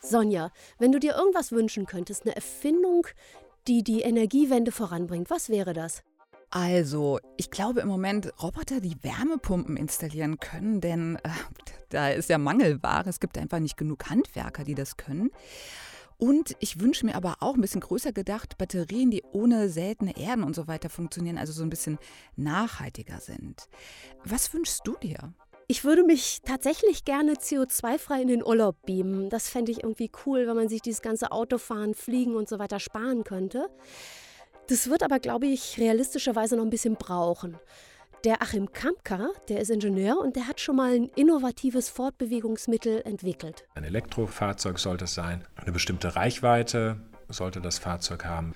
Sonja, wenn du dir irgendwas wünschen könntest, eine Erfindung, die die Energiewende voranbringt, was wäre das? Also, ich glaube im Moment Roboter, die Wärmepumpen installieren können, denn äh, da ist ja Mangelware. Es gibt einfach nicht genug Handwerker, die das können. Und ich wünsche mir aber auch ein bisschen größer gedacht, Batterien, die ohne seltene Erden und so weiter funktionieren, also so ein bisschen nachhaltiger sind. Was wünschst du dir? Ich würde mich tatsächlich gerne CO2-frei in den Urlaub beamen. Das fände ich irgendwie cool, wenn man sich dieses ganze Autofahren, Fliegen und so weiter sparen könnte. Das wird aber, glaube ich, realistischerweise noch ein bisschen brauchen. Der Achim Kampka, der ist Ingenieur und der hat schon mal ein innovatives Fortbewegungsmittel entwickelt. Ein Elektrofahrzeug sollte es sein, eine bestimmte Reichweite sollte das Fahrzeug haben.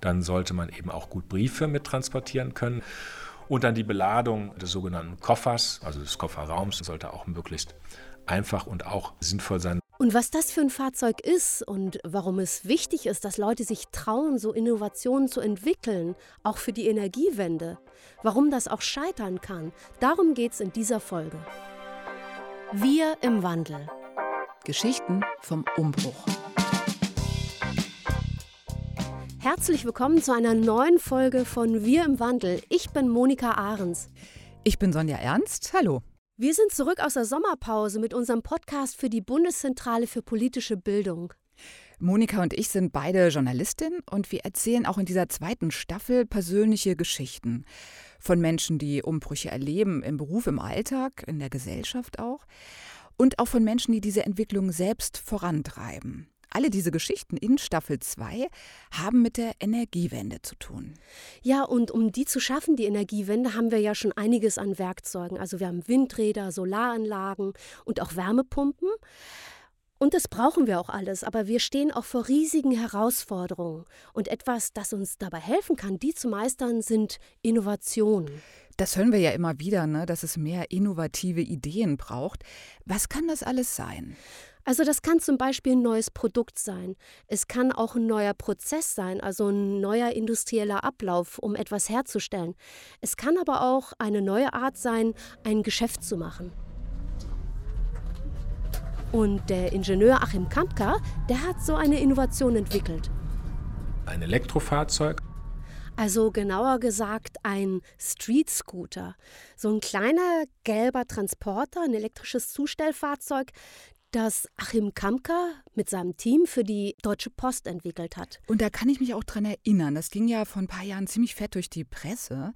Dann sollte man eben auch gut Briefe mittransportieren können. Und dann die Beladung des sogenannten Koffers, also des Kofferraums, sollte auch möglichst einfach und auch sinnvoll sein. Und was das für ein Fahrzeug ist und warum es wichtig ist, dass Leute sich trauen, so Innovationen zu entwickeln, auch für die Energiewende, warum das auch scheitern kann, darum geht es in dieser Folge. Wir im Wandel. Geschichten vom Umbruch. Herzlich willkommen zu einer neuen Folge von Wir im Wandel. Ich bin Monika Ahrens. Ich bin Sonja Ernst. Hallo. Wir sind zurück aus der Sommerpause mit unserem Podcast für die Bundeszentrale für politische Bildung. Monika und ich sind beide Journalistinnen und wir erzählen auch in dieser zweiten Staffel persönliche Geschichten von Menschen, die Umbrüche erleben im Beruf, im Alltag, in der Gesellschaft auch und auch von Menschen, die diese Entwicklung selbst vorantreiben. Alle diese Geschichten in Staffel 2 haben mit der Energiewende zu tun. Ja, und um die zu schaffen, die Energiewende, haben wir ja schon einiges an Werkzeugen. Also wir haben Windräder, Solaranlagen und auch Wärmepumpen. Und das brauchen wir auch alles, aber wir stehen auch vor riesigen Herausforderungen. Und etwas, das uns dabei helfen kann, die zu meistern, sind Innovationen. Das hören wir ja immer wieder, ne, dass es mehr innovative Ideen braucht. Was kann das alles sein? Also das kann zum Beispiel ein neues Produkt sein. Es kann auch ein neuer Prozess sein, also ein neuer industrieller Ablauf, um etwas herzustellen. Es kann aber auch eine neue Art sein, ein Geschäft zu machen. Und der Ingenieur Achim Kampka, der hat so eine Innovation entwickelt. Ein Elektrofahrzeug? Also genauer gesagt ein Street Scooter. So ein kleiner gelber Transporter, ein elektrisches Zustellfahrzeug, das Achim Kamka mit seinem Team für die Deutsche Post entwickelt hat. Und da kann ich mich auch dran erinnern. Das ging ja vor ein paar Jahren ziemlich fett durch die Presse.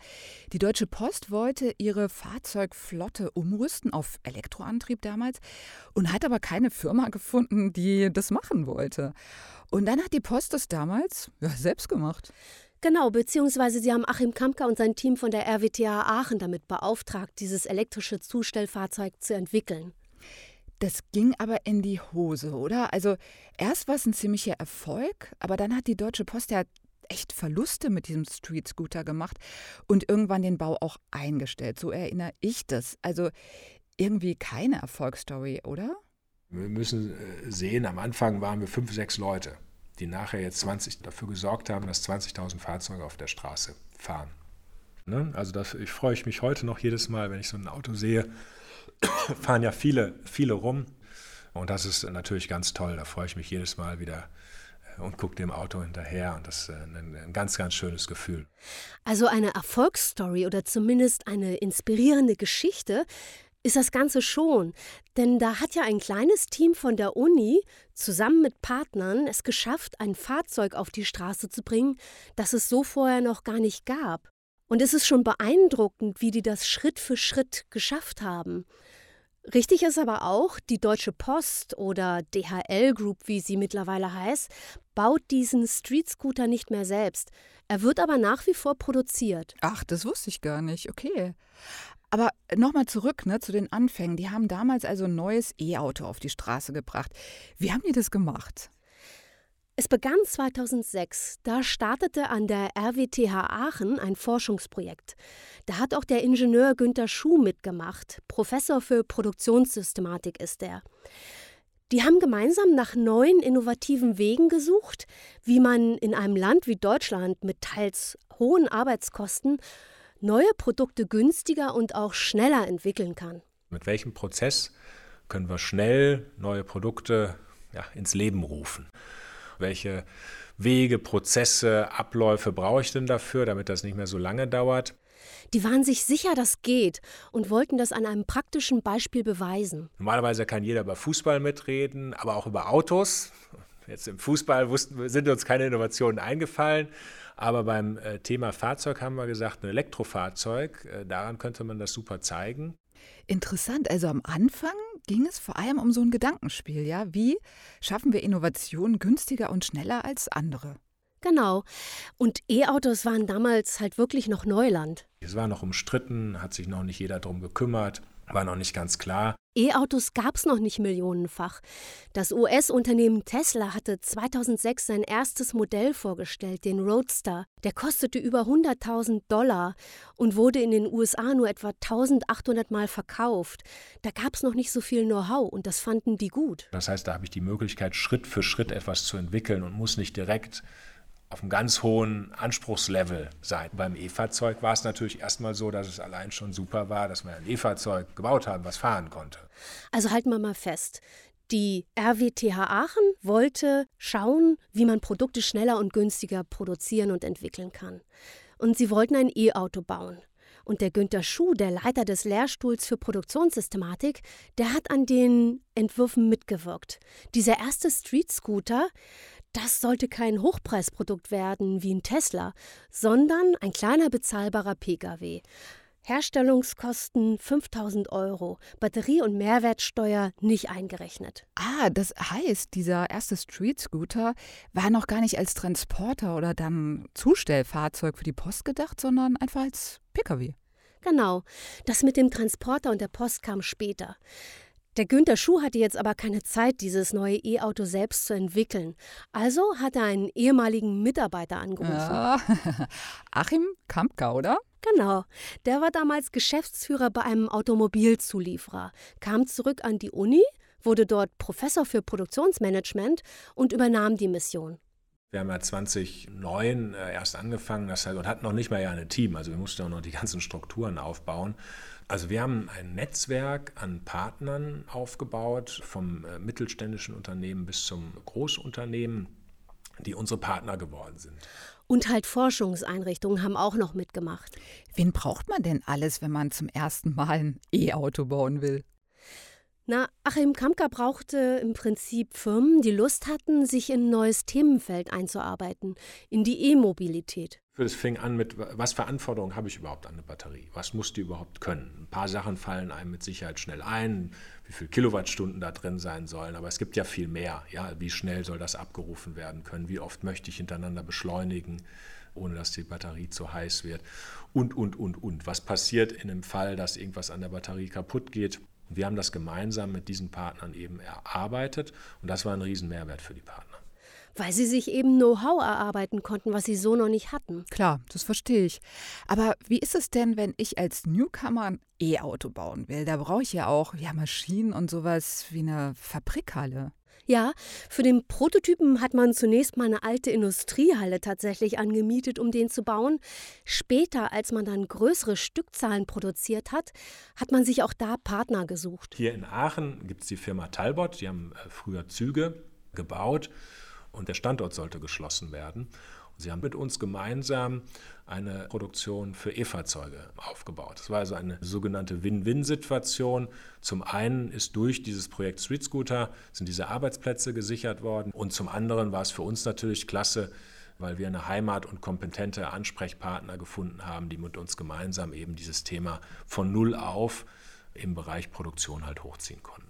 Die Deutsche Post wollte ihre Fahrzeugflotte umrüsten auf Elektroantrieb damals und hat aber keine Firma gefunden, die das machen wollte. Und dann hat die Post das damals ja, selbst gemacht. Genau, beziehungsweise sie haben Achim Kamka und sein Team von der RWTH Aachen damit beauftragt, dieses elektrische Zustellfahrzeug zu entwickeln. Das ging aber in die Hose, oder? Also erst war es ein ziemlicher Erfolg, aber dann hat die Deutsche Post ja echt Verluste mit diesem Street Scooter gemacht und irgendwann den Bau auch eingestellt. So erinnere ich das. Also irgendwie keine Erfolgsstory, oder? Wir müssen äh, sehen, am Anfang waren wir fünf, sechs Leute, die nachher jetzt 20 dafür gesorgt haben, dass 20.000 Fahrzeuge auf der Straße fahren. Ne? Also das, ich freue mich heute noch jedes Mal, wenn ich so ein Auto sehe, fahren ja viele, viele rum. Und das ist natürlich ganz toll. Da freue ich mich jedes Mal wieder äh, und gucke dem Auto hinterher. Und das ist äh, ein, ein ganz, ganz schönes Gefühl. Also eine Erfolgsstory oder zumindest eine inspirierende Geschichte ist das Ganze schon. Denn da hat ja ein kleines Team von der Uni zusammen mit Partnern es geschafft, ein Fahrzeug auf die Straße zu bringen, das es so vorher noch gar nicht gab. Und es ist schon beeindruckend, wie die das Schritt für Schritt geschafft haben. Richtig ist aber auch, die Deutsche Post oder DHL Group, wie sie mittlerweile heißt, baut diesen Street Scooter nicht mehr selbst. Er wird aber nach wie vor produziert. Ach, das wusste ich gar nicht. Okay. Aber nochmal zurück ne, zu den Anfängen. Die haben damals also ein neues E-Auto auf die Straße gebracht. Wie haben die das gemacht? Es begann 2006. Da startete an der RWTH Aachen ein Forschungsprojekt. Da hat auch der Ingenieur Günter Schuh mitgemacht. Professor für Produktionssystematik ist er. Die haben gemeinsam nach neuen innovativen Wegen gesucht, wie man in einem Land wie Deutschland mit teils hohen Arbeitskosten neue Produkte günstiger und auch schneller entwickeln kann. Mit welchem Prozess können wir schnell neue Produkte ja, ins Leben rufen. Welche Wege, Prozesse, Abläufe brauche ich denn dafür, damit das nicht mehr so lange dauert? Die waren sich sicher, das geht und wollten das an einem praktischen Beispiel beweisen. Normalerweise kann jeder über Fußball mitreden, aber auch über Autos. Jetzt im Fußball wussten, sind uns keine Innovationen eingefallen. Aber beim äh, Thema Fahrzeug haben wir gesagt, ein Elektrofahrzeug, äh, daran könnte man das super zeigen. Interessant. Also am Anfang ging es vor allem um so ein Gedankenspiel, ja? Wie schaffen wir Innovationen günstiger und schneller als andere? Genau. Und E-Autos waren damals halt wirklich noch Neuland. Es war noch umstritten, hat sich noch nicht jeder darum gekümmert, war noch nicht ganz klar. E-Autos gab es noch nicht millionenfach. Das US-Unternehmen Tesla hatte 2006 sein erstes Modell vorgestellt, den Roadster. Der kostete über 100.000 Dollar und wurde in den USA nur etwa 1800 Mal verkauft. Da gab es noch nicht so viel Know-how und das fanden die gut. Das heißt, da habe ich die Möglichkeit, Schritt für Schritt etwas zu entwickeln und muss nicht direkt auf einem ganz hohen Anspruchslevel sein. Beim E-Fahrzeug war es natürlich erstmal so, dass es allein schon super war, dass wir ein E-Fahrzeug gebaut haben, was fahren konnte. Also halten wir mal fest. Die RWTH Aachen wollte schauen, wie man Produkte schneller und günstiger produzieren und entwickeln kann. Und sie wollten ein E-Auto bauen. Und der Günter Schuh, der Leiter des Lehrstuhls für Produktionssystematik, der hat an den Entwürfen mitgewirkt. Dieser erste Street Scooter, das sollte kein Hochpreisprodukt werden wie ein Tesla, sondern ein kleiner bezahlbarer Pkw. Herstellungskosten 5000 Euro, Batterie- und Mehrwertsteuer nicht eingerechnet. Ah, das heißt, dieser erste Street Scooter war noch gar nicht als Transporter oder dann Zustellfahrzeug für die Post gedacht, sondern einfach als Pkw. Genau, das mit dem Transporter und der Post kam später. Der Günther Schuh hatte jetzt aber keine Zeit, dieses neue E-Auto selbst zu entwickeln. Also hat er einen ehemaligen Mitarbeiter angerufen. Ja. Achim Kampka, oder? Genau. Der war damals Geschäftsführer bei einem Automobilzulieferer, kam zurück an die Uni, wurde dort Professor für Produktionsmanagement und übernahm die Mission. Wir haben ja 2009 äh, erst angefangen das und hatten noch nicht mal ja ein Team. Also wir mussten auch noch die ganzen Strukturen aufbauen. Also wir haben ein Netzwerk an Partnern aufgebaut, vom äh, mittelständischen Unternehmen bis zum Großunternehmen, die unsere Partner geworden sind. Und halt Forschungseinrichtungen haben auch noch mitgemacht. Wen braucht man denn alles, wenn man zum ersten Mal ein E-Auto bauen will? Na, Achim Kamka brauchte im Prinzip Firmen, die Lust hatten, sich in ein neues Themenfeld einzuarbeiten, in die E-Mobilität. Es fing an mit, was für Anforderungen habe ich überhaupt an eine Batterie? Was muss die überhaupt können? Ein paar Sachen fallen einem mit Sicherheit schnell ein, wie viele Kilowattstunden da drin sein sollen, aber es gibt ja viel mehr. Ja, wie schnell soll das abgerufen werden können? Wie oft möchte ich hintereinander beschleunigen? ohne dass die Batterie zu heiß wird. Und, und, und, und. Was passiert in dem Fall, dass irgendwas an der Batterie kaputt geht? Wir haben das gemeinsam mit diesen Partnern eben erarbeitet und das war ein Riesenmehrwert für die Partner. Weil sie sich eben Know-how erarbeiten konnten, was sie so noch nicht hatten. Klar, das verstehe ich. Aber wie ist es denn, wenn ich als Newcomer ein E-Auto bauen will? Da brauche ich ja auch ja, Maschinen und sowas wie eine Fabrikhalle. Ja, für den Prototypen hat man zunächst mal eine alte Industriehalle tatsächlich angemietet, um den zu bauen. Später, als man dann größere Stückzahlen produziert hat, hat man sich auch da Partner gesucht. Hier in Aachen gibt es die Firma Talbot, die haben äh, früher Züge gebaut und der Standort sollte geschlossen werden. Sie haben mit uns gemeinsam eine Produktion für E-Fahrzeuge aufgebaut. Das war also eine sogenannte Win-Win-Situation. Zum einen ist durch dieses Projekt Street Scooter sind diese Arbeitsplätze gesichert worden und zum anderen war es für uns natürlich klasse, weil wir eine Heimat und kompetente Ansprechpartner gefunden haben, die mit uns gemeinsam eben dieses Thema von Null auf im Bereich Produktion halt hochziehen konnten.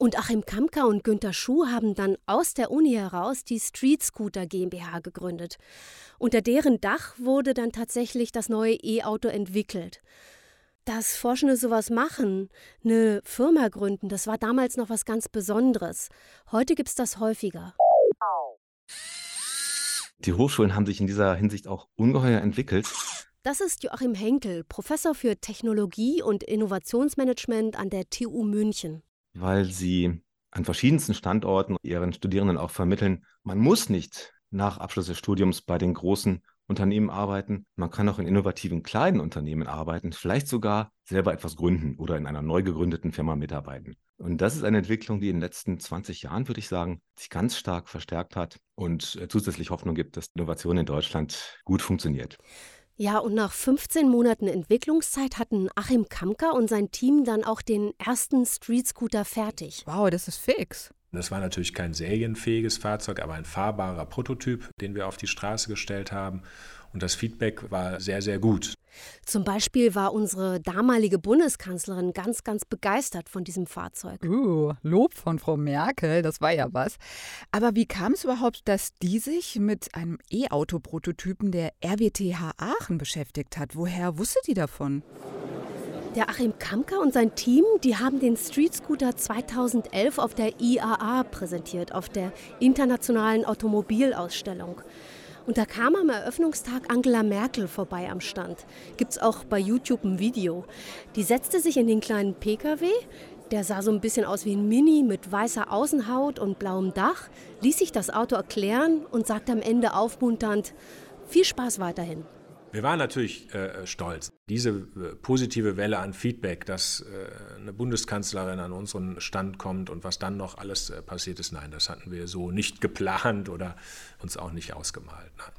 Und Achim Kamka und Günter Schuh haben dann aus der Uni heraus die Street Scooter GmbH gegründet. Unter deren Dach wurde dann tatsächlich das neue E-Auto entwickelt. Dass Forschende sowas machen, eine Firma gründen, das war damals noch was ganz Besonderes. Heute gibt es das häufiger. Die Hochschulen haben sich in dieser Hinsicht auch ungeheuer entwickelt. Das ist Joachim Henkel, Professor für Technologie und Innovationsmanagement an der TU München weil sie an verschiedensten Standorten ihren Studierenden auch vermitteln, man muss nicht nach Abschluss des Studiums bei den großen Unternehmen arbeiten, man kann auch in innovativen kleinen Unternehmen arbeiten, vielleicht sogar selber etwas gründen oder in einer neu gegründeten Firma mitarbeiten. Und das ist eine Entwicklung, die in den letzten 20 Jahren, würde ich sagen, sich ganz stark verstärkt hat und äh, zusätzlich Hoffnung gibt, dass Innovation in Deutschland gut funktioniert. Ja, und nach 15 Monaten Entwicklungszeit hatten Achim Kamker und sein Team dann auch den ersten Street Scooter fertig. Wow, das ist fix. Das war natürlich kein serienfähiges Fahrzeug, aber ein fahrbarer Prototyp, den wir auf die Straße gestellt haben. Und das Feedback war sehr, sehr gut. Zum Beispiel war unsere damalige Bundeskanzlerin ganz, ganz begeistert von diesem Fahrzeug. Uh, Lob von Frau Merkel, das war ja was. Aber wie kam es überhaupt, dass die sich mit einem E-Auto-Prototypen der RWTH Aachen beschäftigt hat? Woher wusste die davon? Der Achim Kamker und sein Team, die haben den Street Scooter 2011 auf der IAA präsentiert, auf der Internationalen Automobilausstellung. Und da kam am Eröffnungstag Angela Merkel vorbei am Stand. Gibt es auch bei YouTube ein Video. Die setzte sich in den kleinen Pkw, der sah so ein bisschen aus wie ein Mini mit weißer Außenhaut und blauem Dach, ließ sich das Auto erklären und sagte am Ende aufmunternd, viel Spaß weiterhin. Wir waren natürlich äh, stolz. Diese äh, positive Welle an Feedback, dass äh, eine Bundeskanzlerin an unseren Stand kommt und was dann noch alles äh, passiert ist, nein, das hatten wir so nicht geplant oder uns auch nicht ausgemalt. Nein.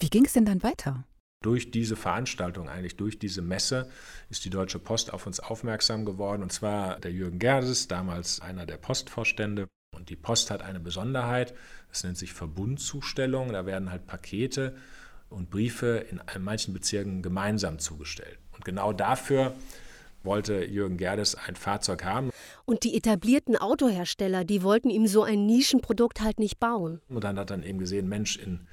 Wie ging es denn dann weiter? Durch diese Veranstaltung, eigentlich durch diese Messe, ist die Deutsche Post auf uns aufmerksam geworden. Und zwar der Jürgen Gerses, damals einer der Postvorstände. Und die Post hat eine Besonderheit, das nennt sich Verbundzustellung. Da werden halt Pakete und Briefe in manchen Bezirken gemeinsam zugestellt. Und genau dafür wollte Jürgen Gerdes ein Fahrzeug haben. Und die etablierten Autohersteller, die wollten ihm so ein Nischenprodukt halt nicht bauen. Und dann hat er eben gesehen, Mensch, in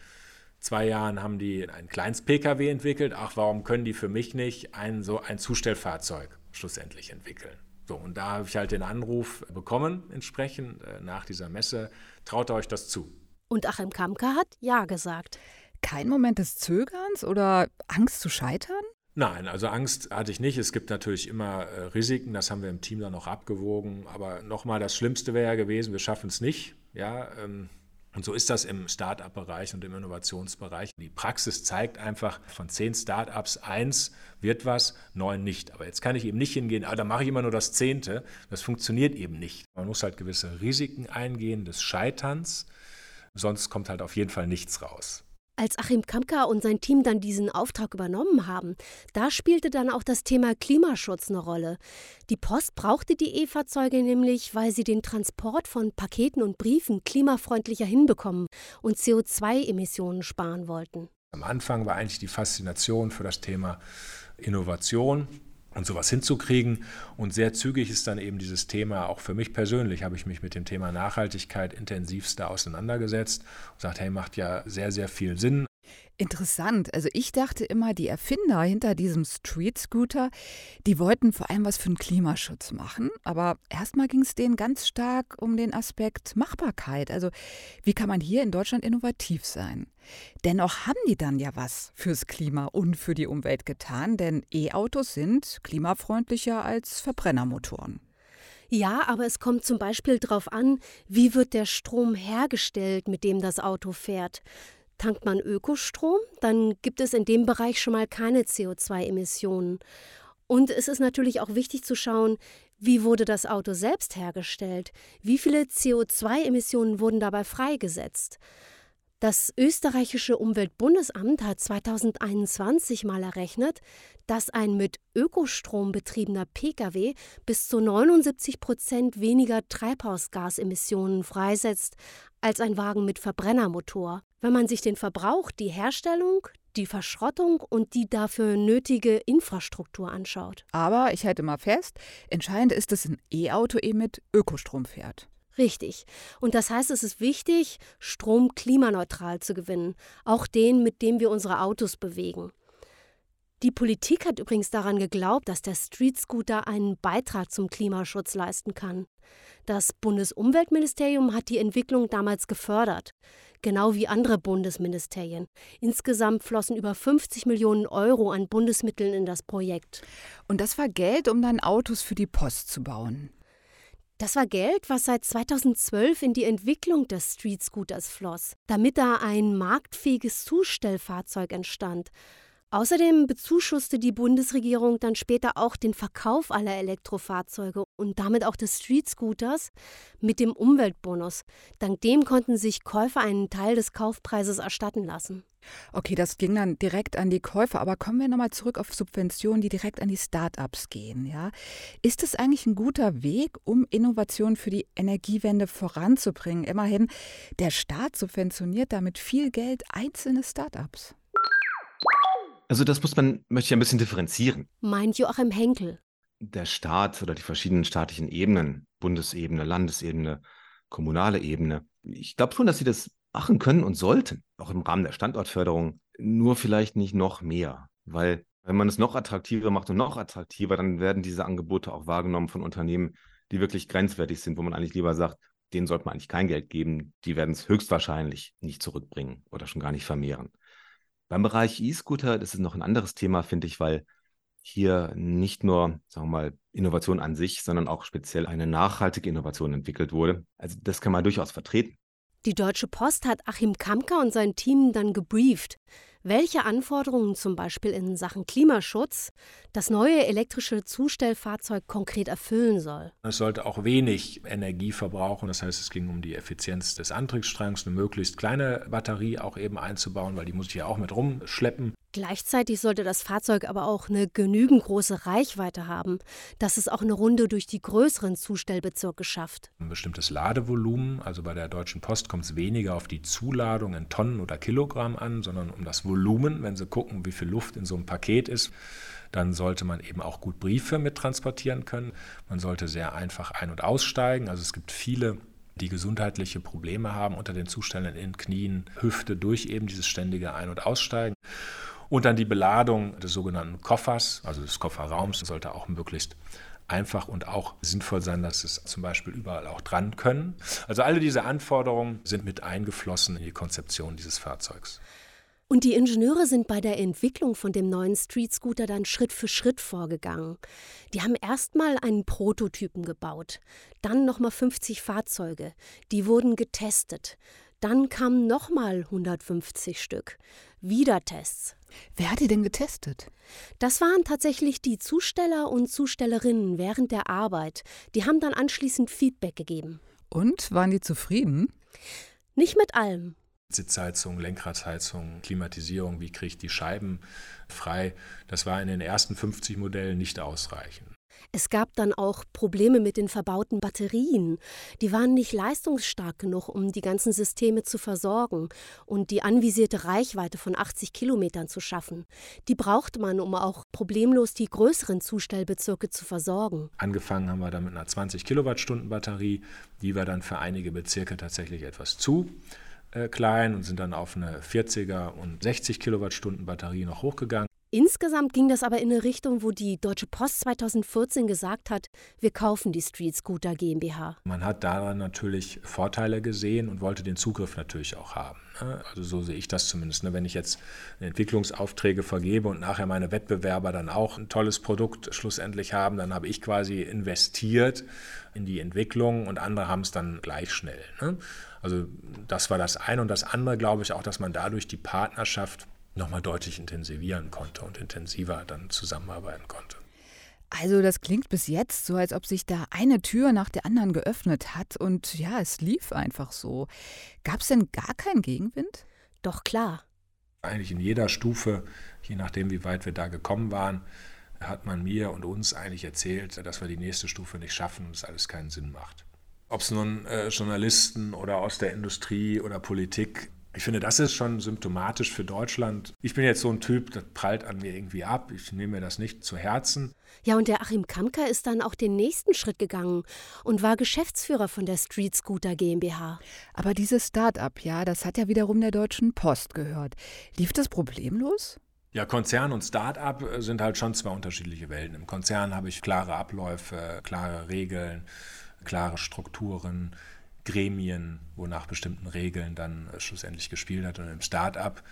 zwei Jahren haben die ein Kleinst-Pkw entwickelt. Ach, warum können die für mich nicht ein so ein Zustellfahrzeug schlussendlich entwickeln? So, und da habe ich halt den Anruf bekommen, entsprechend äh, nach dieser Messe. Traut euch das zu? Und Achim Kamka hat Ja gesagt kein Moment des Zögerns oder Angst zu scheitern? Nein, also Angst hatte ich nicht. Es gibt natürlich immer äh, Risiken, das haben wir im Team dann noch abgewogen. Aber nochmal, das Schlimmste wäre ja gewesen, wir schaffen es nicht. Ja, ähm, und so ist das im Start-up-Bereich und im Innovationsbereich. Die Praxis zeigt einfach, von zehn Start-ups eins wird was, neun nicht. Aber jetzt kann ich eben nicht hingehen, ah, da mache ich immer nur das Zehnte. Das funktioniert eben nicht. Man muss halt gewisse Risiken eingehen des Scheiterns, sonst kommt halt auf jeden Fall nichts raus. Als Achim Kamka und sein Team dann diesen Auftrag übernommen haben, da spielte dann auch das Thema Klimaschutz eine Rolle. Die Post brauchte die E-Fahrzeuge nämlich, weil sie den Transport von Paketen und Briefen klimafreundlicher hinbekommen und CO2-Emissionen sparen wollten. Am Anfang war eigentlich die Faszination für das Thema Innovation und sowas hinzukriegen. Und sehr zügig ist dann eben dieses Thema, auch für mich persönlich habe ich mich mit dem Thema Nachhaltigkeit intensivster auseinandergesetzt und gesagt, hey, macht ja sehr, sehr viel Sinn. Interessant. Also ich dachte immer, die Erfinder hinter diesem Street Scooter, die wollten vor allem was für den Klimaschutz machen. Aber erstmal ging es denen ganz stark um den Aspekt Machbarkeit. Also wie kann man hier in Deutschland innovativ sein? Dennoch haben die dann ja was fürs Klima und für die Umwelt getan, denn E-Autos sind klimafreundlicher als Verbrennermotoren. Ja, aber es kommt zum Beispiel darauf an, wie wird der Strom hergestellt, mit dem das Auto fährt. Tankt man Ökostrom, dann gibt es in dem Bereich schon mal keine CO2-Emissionen. Und es ist natürlich auch wichtig zu schauen, wie wurde das Auto selbst hergestellt? Wie viele CO2-Emissionen wurden dabei freigesetzt? Das österreichische Umweltbundesamt hat 2021 mal errechnet, dass ein mit Ökostrom betriebener Pkw bis zu 79 Prozent weniger Treibhausgasemissionen freisetzt als ein Wagen mit Verbrennermotor. Wenn man sich den Verbrauch, die Herstellung, die Verschrottung und die dafür nötige Infrastruktur anschaut. Aber ich halte mal fest, entscheidend ist, dass ein E-Auto eben mit Ökostrom fährt. Richtig. Und das heißt, es ist wichtig, Strom klimaneutral zu gewinnen, auch den, mit dem wir unsere Autos bewegen. Die Politik hat übrigens daran geglaubt, dass der Street Scooter einen Beitrag zum Klimaschutz leisten kann. Das Bundesumweltministerium hat die Entwicklung damals gefördert, genau wie andere Bundesministerien. Insgesamt flossen über 50 Millionen Euro an Bundesmitteln in das Projekt. Und das war Geld, um dann Autos für die Post zu bauen. Das war Geld, was seit 2012 in die Entwicklung des Street Scooters floss, damit da ein marktfähiges Zustellfahrzeug entstand. Außerdem bezuschusste die Bundesregierung dann später auch den Verkauf aller Elektrofahrzeuge und damit auch des Street-Scooters mit dem Umweltbonus. Dank dem konnten sich Käufer einen Teil des Kaufpreises erstatten lassen. Okay, das ging dann direkt an die Käufer, aber kommen wir nochmal zurück auf Subventionen, die direkt an die Start-ups gehen. Ja? Ist es eigentlich ein guter Weg, um Innovationen für die Energiewende voranzubringen? Immerhin, der Staat subventioniert damit viel Geld einzelne Start-ups. Also das muss man, möchte ich ein bisschen differenzieren. Meint Joachim Henkel. Der Staat oder die verschiedenen staatlichen Ebenen, Bundesebene, Landesebene, kommunale Ebene, ich glaube schon, dass sie das machen können und sollten, auch im Rahmen der Standortförderung, nur vielleicht nicht noch mehr. Weil wenn man es noch attraktiver macht und noch attraktiver, dann werden diese Angebote auch wahrgenommen von Unternehmen, die wirklich grenzwertig sind, wo man eigentlich lieber sagt, denen sollte man eigentlich kein Geld geben, die werden es höchstwahrscheinlich nicht zurückbringen oder schon gar nicht vermehren. Beim Bereich E-Scooter, das ist noch ein anderes Thema, finde ich, weil hier nicht nur, sagen wir mal, Innovation an sich, sondern auch speziell eine nachhaltige Innovation entwickelt wurde. Also das kann man durchaus vertreten. Die Deutsche Post hat Achim Kamka und sein Team dann gebrieft, welche Anforderungen zum Beispiel in Sachen Klimaschutz das neue elektrische Zustellfahrzeug konkret erfüllen soll. Es sollte auch wenig Energie verbrauchen. Das heißt, es ging um die Effizienz des Antriebsstrangs, eine möglichst kleine Batterie auch eben einzubauen, weil die muss ich ja auch mit rumschleppen. Gleichzeitig sollte das Fahrzeug aber auch eine genügend große Reichweite haben, dass es auch eine Runde durch die größeren Zustellbezirke schafft. Ein bestimmtes Ladevolumen, also bei der Deutschen Post kommt es weniger auf die Zuladung in Tonnen oder Kilogramm an, sondern um das Volumen. Wenn Sie gucken, wie viel Luft in so einem Paket ist, dann sollte man eben auch gut Briefe mittransportieren können. Man sollte sehr einfach ein- und aussteigen. Also es gibt viele die gesundheitliche Probleme haben unter den Zuständen in Knien, Hüfte durch eben dieses ständige Ein- und Aussteigen. Und dann die Beladung des sogenannten Koffers, also des Kofferraums, sollte auch möglichst einfach und auch sinnvoll sein, dass es zum Beispiel überall auch dran können. Also alle diese Anforderungen sind mit eingeflossen in die Konzeption dieses Fahrzeugs. Und die Ingenieure sind bei der Entwicklung von dem neuen Street Scooter dann Schritt für Schritt vorgegangen. Die haben erstmal einen Prototypen gebaut, dann nochmal 50 Fahrzeuge. Die wurden getestet. Dann kamen nochmal 150 Stück. Wieder Tests. Wer hat die denn getestet? Das waren tatsächlich die Zusteller und Zustellerinnen während der Arbeit. Die haben dann anschließend Feedback gegeben. Und waren die zufrieden? Nicht mit allem. Sitzheizung, Lenkradheizung, Klimatisierung, wie kriege ich die Scheiben frei, das war in den ersten 50 Modellen nicht ausreichend. Es gab dann auch Probleme mit den verbauten Batterien. Die waren nicht leistungsstark genug, um die ganzen Systeme zu versorgen und die anvisierte Reichweite von 80 Kilometern zu schaffen. Die braucht man, um auch problemlos die größeren Zustellbezirke zu versorgen. Angefangen haben wir dann mit einer 20 Kilowattstunden Batterie, die war dann für einige Bezirke tatsächlich etwas zu äh, klein und sind dann auf eine 40er und 60 Kilowattstunden Batterie noch hochgegangen. Insgesamt ging das aber in eine Richtung, wo die Deutsche Post 2014 gesagt hat, wir kaufen die Street Scooter GmbH. Man hat daran natürlich Vorteile gesehen und wollte den Zugriff natürlich auch haben. Ne? Also so sehe ich das zumindest. Ne? Wenn ich jetzt Entwicklungsaufträge vergebe und nachher meine Wettbewerber dann auch ein tolles Produkt schlussendlich haben, dann habe ich quasi investiert in die Entwicklung und andere haben es dann gleich schnell. Ne? Also das war das eine und das andere glaube ich auch, dass man dadurch die Partnerschaft nochmal deutlich intensivieren konnte und intensiver dann zusammenarbeiten konnte. Also das klingt bis jetzt so, als ob sich da eine Tür nach der anderen geöffnet hat und ja, es lief einfach so. Gab es denn gar keinen Gegenwind? Doch klar. Eigentlich in jeder Stufe, je nachdem, wie weit wir da gekommen waren, hat man mir und uns eigentlich erzählt, dass wir die nächste Stufe nicht schaffen und es alles keinen Sinn macht. Ob es nun äh, Journalisten oder aus der Industrie oder Politik ich finde, das ist schon symptomatisch für Deutschland. Ich bin jetzt so ein Typ, das prallt an mir irgendwie ab. Ich nehme mir das nicht zu Herzen. Ja, und der Achim Kamka ist dann auch den nächsten Schritt gegangen und war Geschäftsführer von der Street Scooter GmbH. Aber dieses Start-up, ja, das hat ja wiederum der Deutschen Post gehört. Lief das problemlos? Ja, Konzern und Start-up sind halt schon zwei unterschiedliche Welten. Im Konzern habe ich klare Abläufe, klare Regeln, klare Strukturen Gremien, wo nach bestimmten Regeln dann äh, schlussendlich gespielt hat. Und im Start-up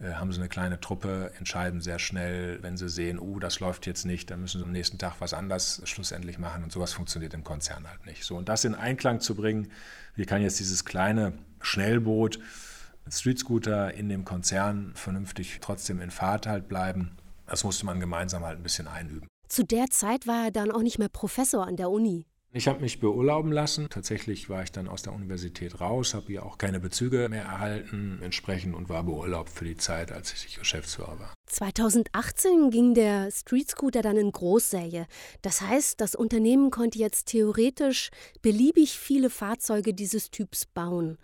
äh, haben sie eine kleine Truppe, entscheiden sehr schnell, wenn sie sehen, oh, das läuft jetzt nicht, dann müssen sie am nächsten Tag was anders schlussendlich machen. Und sowas funktioniert im Konzern halt nicht. So, und das in Einklang zu bringen, wie kann jetzt dieses kleine Schnellboot, Street Scooter in dem Konzern vernünftig trotzdem in Fahrt halt bleiben, das musste man gemeinsam halt ein bisschen einüben. Zu der Zeit war er dann auch nicht mehr Professor an der Uni. Ich habe mich beurlauben lassen. Tatsächlich war ich dann aus der Universität raus, habe hier auch keine Bezüge mehr erhalten entsprechend und war beurlaubt für die Zeit, als ich Geschäftsführer war. 2018 ging der Street Scooter dann in Großserie. Das heißt, das Unternehmen konnte jetzt theoretisch beliebig viele Fahrzeuge dieses Typs bauen.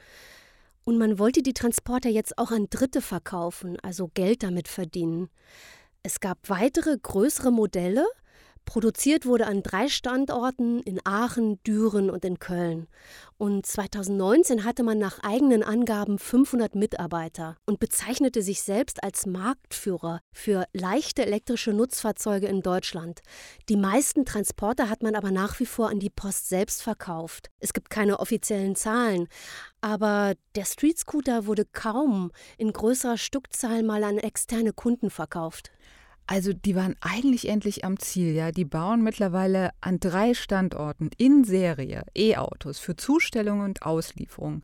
Und man wollte die Transporter jetzt auch an Dritte verkaufen, also Geld damit verdienen. Es gab weitere größere Modelle, Produziert wurde an drei Standorten in Aachen, Düren und in Köln. Und 2019 hatte man nach eigenen Angaben 500 Mitarbeiter und bezeichnete sich selbst als Marktführer für leichte elektrische Nutzfahrzeuge in Deutschland. Die meisten Transporter hat man aber nach wie vor an die Post selbst verkauft. Es gibt keine offiziellen Zahlen, aber der Street Scooter wurde kaum in größerer Stückzahl mal an externe Kunden verkauft. Also die waren eigentlich endlich am Ziel, ja. Die bauen mittlerweile an drei Standorten in Serie E-Autos für Zustellung und Auslieferung.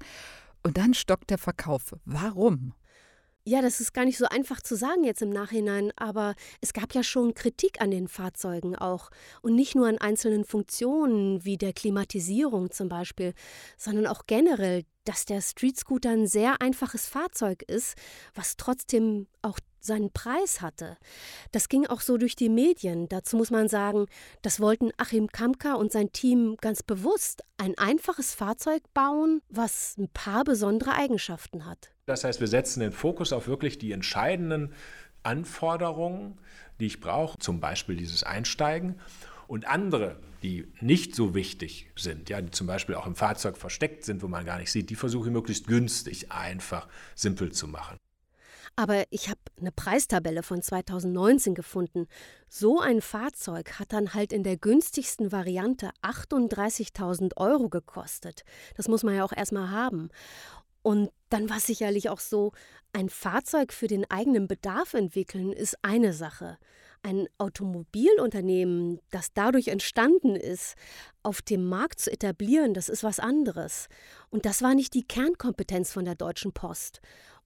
Und dann stockt der Verkauf. Warum? Ja, das ist gar nicht so einfach zu sagen jetzt im Nachhinein, aber es gab ja schon Kritik an den Fahrzeugen auch. Und nicht nur an einzelnen Funktionen wie der Klimatisierung zum Beispiel, sondern auch generell, dass der Street Scooter ein sehr einfaches Fahrzeug ist, was trotzdem auch seinen Preis hatte. Das ging auch so durch die Medien. Dazu muss man sagen, das wollten Achim Kamka und sein Team ganz bewusst ein einfaches Fahrzeug bauen, was ein paar besondere Eigenschaften hat. Das heißt, wir setzen den Fokus auf wirklich die entscheidenden Anforderungen, die ich brauche, zum Beispiel dieses Einsteigen. Und andere, die nicht so wichtig sind, ja, die zum Beispiel auch im Fahrzeug versteckt sind, wo man gar nicht sieht, die versuche ich möglichst günstig, einfach, simpel zu machen. Aber ich habe eine Preistabelle von 2019 gefunden. So ein Fahrzeug hat dann halt in der günstigsten Variante 38.000 Euro gekostet. Das muss man ja auch erstmal haben. Und dann war sicherlich auch so, ein Fahrzeug für den eigenen Bedarf entwickeln ist eine Sache. Ein Automobilunternehmen, das dadurch entstanden ist, auf dem Markt zu etablieren, das ist was anderes. Und das war nicht die Kernkompetenz von der Deutschen Post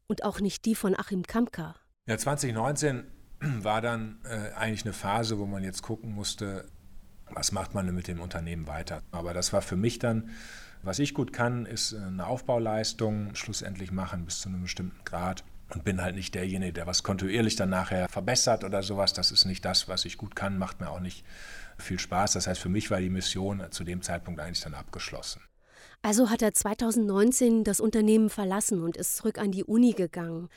und auch nicht die von Achim Kamka. Ja, 2019 war dann äh, eigentlich eine Phase, wo man jetzt gucken musste, was macht man denn mit dem Unternehmen weiter. Aber das war für mich dann, was ich gut kann, ist äh, eine Aufbauleistung schlussendlich machen bis zu einem bestimmten Grad und bin halt nicht derjenige, der was kontinuierlich dann nachher verbessert oder sowas. Das ist nicht das, was ich gut kann, macht mir auch nicht viel Spaß. Das heißt, für mich war die Mission zu dem Zeitpunkt eigentlich dann abgeschlossen. Also hat er 2019 das Unternehmen verlassen und ist zurück an die Uni gegangen.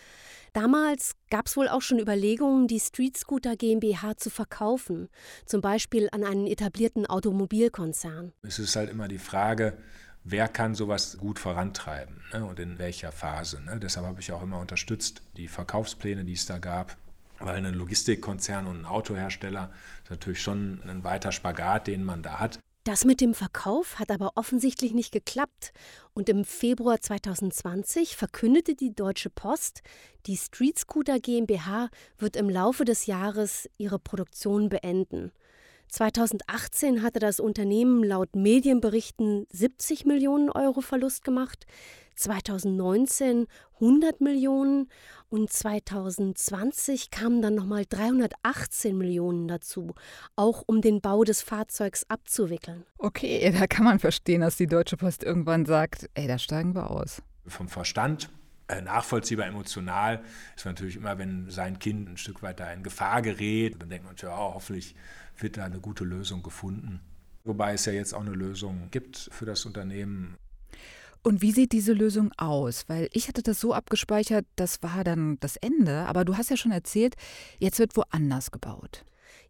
Damals gab es wohl auch schon Überlegungen, die Street Scooter GmbH zu verkaufen, zum Beispiel an einen etablierten Automobilkonzern. Es ist halt immer die Frage, wer kann sowas gut vorantreiben ne, und in welcher Phase. Ne? Deshalb habe ich auch immer unterstützt die Verkaufspläne, die es da gab. Weil ein Logistikkonzern und ein Autohersteller ist natürlich schon ein weiter Spagat, den man da hat. Das mit dem Verkauf hat aber offensichtlich nicht geklappt und im Februar 2020 verkündete die Deutsche Post, die Street Scooter GmbH wird im Laufe des Jahres ihre Produktion beenden. 2018 hatte das Unternehmen laut Medienberichten 70 Millionen Euro Verlust gemacht, 2019 100 Millionen und 2020 kamen dann nochmal 318 Millionen dazu, auch um den Bau des Fahrzeugs abzuwickeln. Okay, da kann man verstehen, dass die Deutsche Post irgendwann sagt, ey, da steigen wir aus. Vom Verstand äh, nachvollziehbar emotional ist natürlich immer, wenn sein Kind ein Stück weit da in Gefahr gerät, dann denkt man, ja, hoffentlich wird da eine gute Lösung gefunden. Wobei es ja jetzt auch eine Lösung gibt für das Unternehmen. Und wie sieht diese Lösung aus? Weil ich hatte das so abgespeichert, das war dann das Ende, aber du hast ja schon erzählt, jetzt wird woanders gebaut.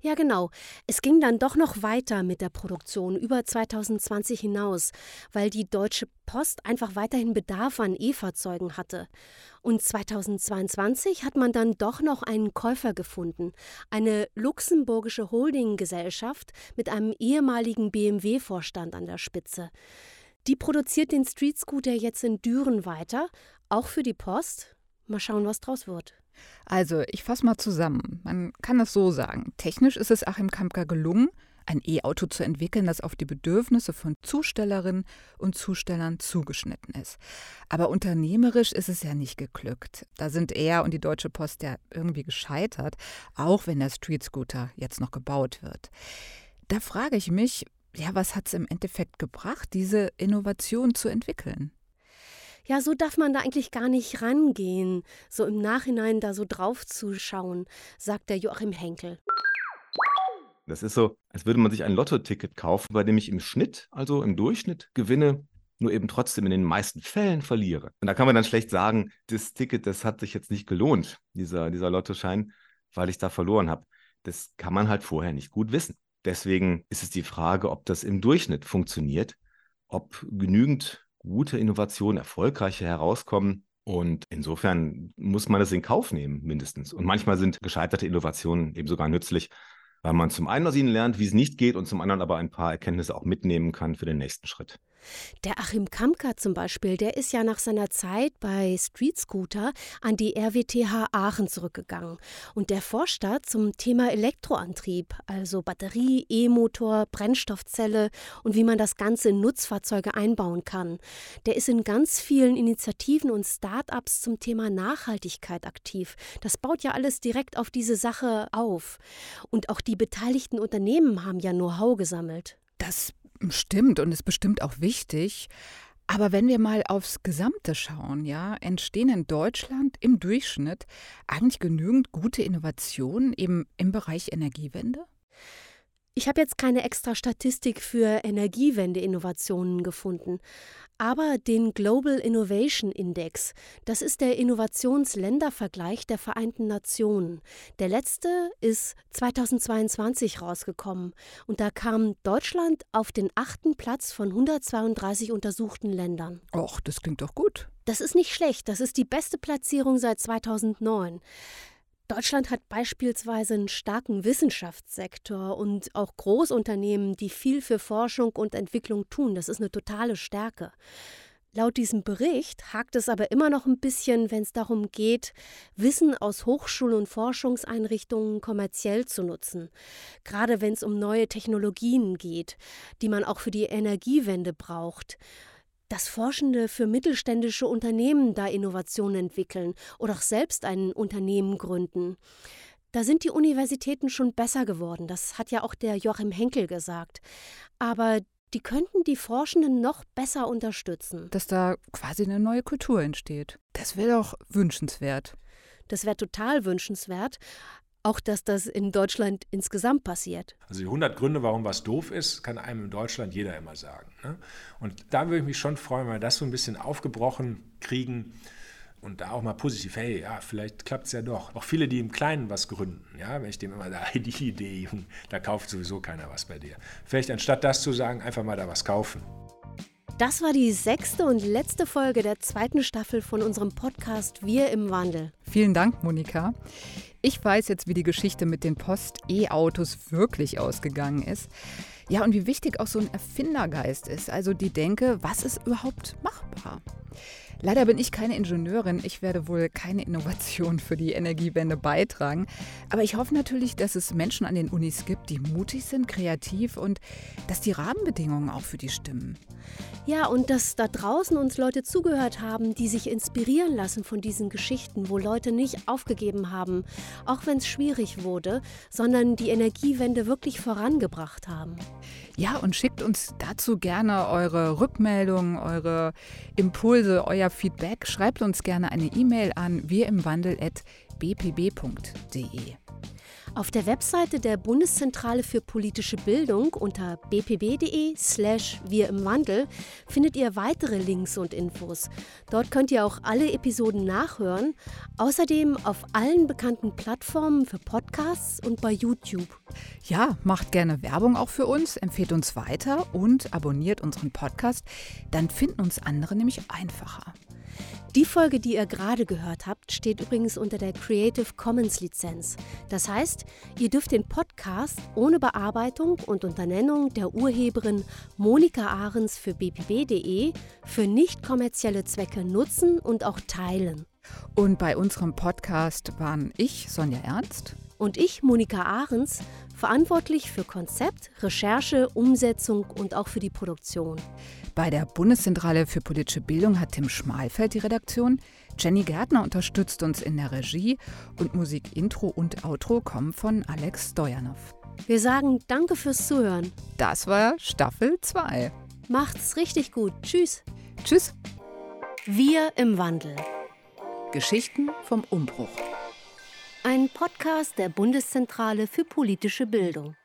Ja, genau. Es ging dann doch noch weiter mit der Produktion über 2020 hinaus, weil die Deutsche Post einfach weiterhin Bedarf an E-Fahrzeugen hatte. Und 2022 hat man dann doch noch einen Käufer gefunden, eine luxemburgische Holdinggesellschaft mit einem ehemaligen BMW-Vorstand an der Spitze. Die produziert den Street Scooter jetzt in Düren weiter, auch für die Post. Mal schauen, was draus wird. Also, ich fasse mal zusammen. Man kann es so sagen. Technisch ist es Achim Kampka gelungen, ein E-Auto zu entwickeln, das auf die Bedürfnisse von Zustellerinnen und Zustellern zugeschnitten ist. Aber unternehmerisch ist es ja nicht geglückt. Da sind er und die Deutsche Post ja irgendwie gescheitert, auch wenn der Street Scooter jetzt noch gebaut wird. Da frage ich mich, ja, was hat es im Endeffekt gebracht, diese Innovation zu entwickeln? Ja, so darf man da eigentlich gar nicht rangehen, so im Nachhinein da so drauf zu schauen, sagt der Joachim Henkel. Das ist so, als würde man sich ein Lottoticket kaufen, bei dem ich im Schnitt, also im Durchschnitt, gewinne, nur eben trotzdem in den meisten Fällen verliere. Und da kann man dann schlecht sagen, das Ticket, das hat sich jetzt nicht gelohnt, dieser, dieser Lottoschein, weil ich da verloren habe. Das kann man halt vorher nicht gut wissen. Deswegen ist es die Frage, ob das im Durchschnitt funktioniert, ob genügend gute Innovationen, erfolgreiche herauskommen. Und insofern muss man das in Kauf nehmen, mindestens. Und manchmal sind gescheiterte Innovationen eben sogar nützlich, weil man zum einen aus ihnen lernt, wie es nicht geht und zum anderen aber ein paar Erkenntnisse auch mitnehmen kann für den nächsten Schritt. Der Achim Kamka zum Beispiel, der ist ja nach seiner Zeit bei Street Scooter an die RWTH Aachen zurückgegangen. Und der forscht da zum Thema Elektroantrieb, also Batterie, E-Motor, Brennstoffzelle und wie man das Ganze in Nutzfahrzeuge einbauen kann. Der ist in ganz vielen Initiativen und Start-ups zum Thema Nachhaltigkeit aktiv. Das baut ja alles direkt auf diese Sache auf. Und auch die beteiligten Unternehmen haben ja Know-how gesammelt. Das Stimmt und ist bestimmt auch wichtig. Aber wenn wir mal aufs Gesamte schauen, ja, entstehen in Deutschland im Durchschnitt eigentlich genügend gute Innovationen eben im Bereich Energiewende? Ich habe jetzt keine extra Statistik für Energiewende-Innovationen gefunden, aber den Global Innovation Index, das ist der Innovationsländervergleich der Vereinten Nationen. Der letzte ist 2022 rausgekommen und da kam Deutschland auf den achten Platz von 132 untersuchten Ländern. Och, das klingt doch gut. Das ist nicht schlecht, das ist die beste Platzierung seit 2009. Deutschland hat beispielsweise einen starken Wissenschaftssektor und auch Großunternehmen, die viel für Forschung und Entwicklung tun. Das ist eine totale Stärke. Laut diesem Bericht hakt es aber immer noch ein bisschen, wenn es darum geht, Wissen aus Hochschul- und Forschungseinrichtungen kommerziell zu nutzen. Gerade wenn es um neue Technologien geht, die man auch für die Energiewende braucht dass Forschende für mittelständische Unternehmen da Innovationen entwickeln oder auch selbst ein Unternehmen gründen. Da sind die Universitäten schon besser geworden, das hat ja auch der Joachim Henkel gesagt. Aber die könnten die Forschenden noch besser unterstützen. Dass da quasi eine neue Kultur entsteht. Das wäre doch wünschenswert. Das wäre total wünschenswert auch, dass das in Deutschland insgesamt passiert. Also die 100 Gründe, warum was doof ist, kann einem in Deutschland jeder immer sagen. Ne? Und da würde ich mich schon freuen, wenn wir das so ein bisschen aufgebrochen kriegen und da auch mal positiv, hey, ja, vielleicht klappt es ja doch. Auch viele, die im Kleinen was gründen, ja, wenn ich dem immer sage, die Idee, da kauft sowieso keiner was bei dir. Vielleicht anstatt das zu sagen, einfach mal da was kaufen. Das war die sechste und letzte Folge der zweiten Staffel von unserem Podcast Wir im Wandel. Vielen Dank, Monika. Ich weiß jetzt, wie die Geschichte mit den Post-E-Autos wirklich ausgegangen ist. Ja, und wie wichtig auch so ein Erfindergeist ist, also die Denke, was ist überhaupt machbar? Leider bin ich keine Ingenieurin. Ich werde wohl keine Innovation für die Energiewende beitragen. Aber ich hoffe natürlich, dass es Menschen an den Unis gibt, die mutig sind, kreativ und dass die Rahmenbedingungen auch für die stimmen. Ja, und dass da draußen uns Leute zugehört haben, die sich inspirieren lassen von diesen Geschichten, wo Leute nicht aufgegeben haben, auch wenn es schwierig wurde, sondern die Energiewende wirklich vorangebracht haben. Ja, und schickt uns dazu gerne eure Rückmeldungen, eure Impulse, euer Feedback. Schreibt uns gerne eine E-Mail an wirimwandel.bpb.de. Auf der Webseite der Bundeszentrale für politische Bildung unter bpb.de slash wir im Wandel findet ihr weitere Links und Infos. Dort könnt ihr auch alle Episoden nachhören, außerdem auf allen bekannten Plattformen für Podcasts und bei YouTube. Ja, macht gerne Werbung auch für uns, empfehlt uns weiter und abonniert unseren Podcast, dann finden uns andere nämlich einfacher. Die Folge, die ihr gerade gehört habt, steht übrigens unter der Creative Commons Lizenz. Das heißt, ihr dürft den Podcast ohne Bearbeitung und unter Nennung der Urheberin Monika Ahrens für bpb.de für nicht kommerzielle Zwecke nutzen und auch teilen. Und bei unserem Podcast waren ich, Sonja Ernst. Und ich, Monika Ahrens, verantwortlich für Konzept, Recherche, Umsetzung und auch für die Produktion. Bei der Bundeszentrale für politische Bildung hat Tim Schmalfeld die Redaktion. Jenny Gärtner unterstützt uns in der Regie und Musik Intro und Outro kommen von Alex Stojanov. Wir sagen Danke fürs Zuhören. Das war Staffel 2. Macht's richtig gut. Tschüss. Tschüss. Wir im Wandel. Geschichten vom Umbruch. Ein Podcast der Bundeszentrale für politische Bildung.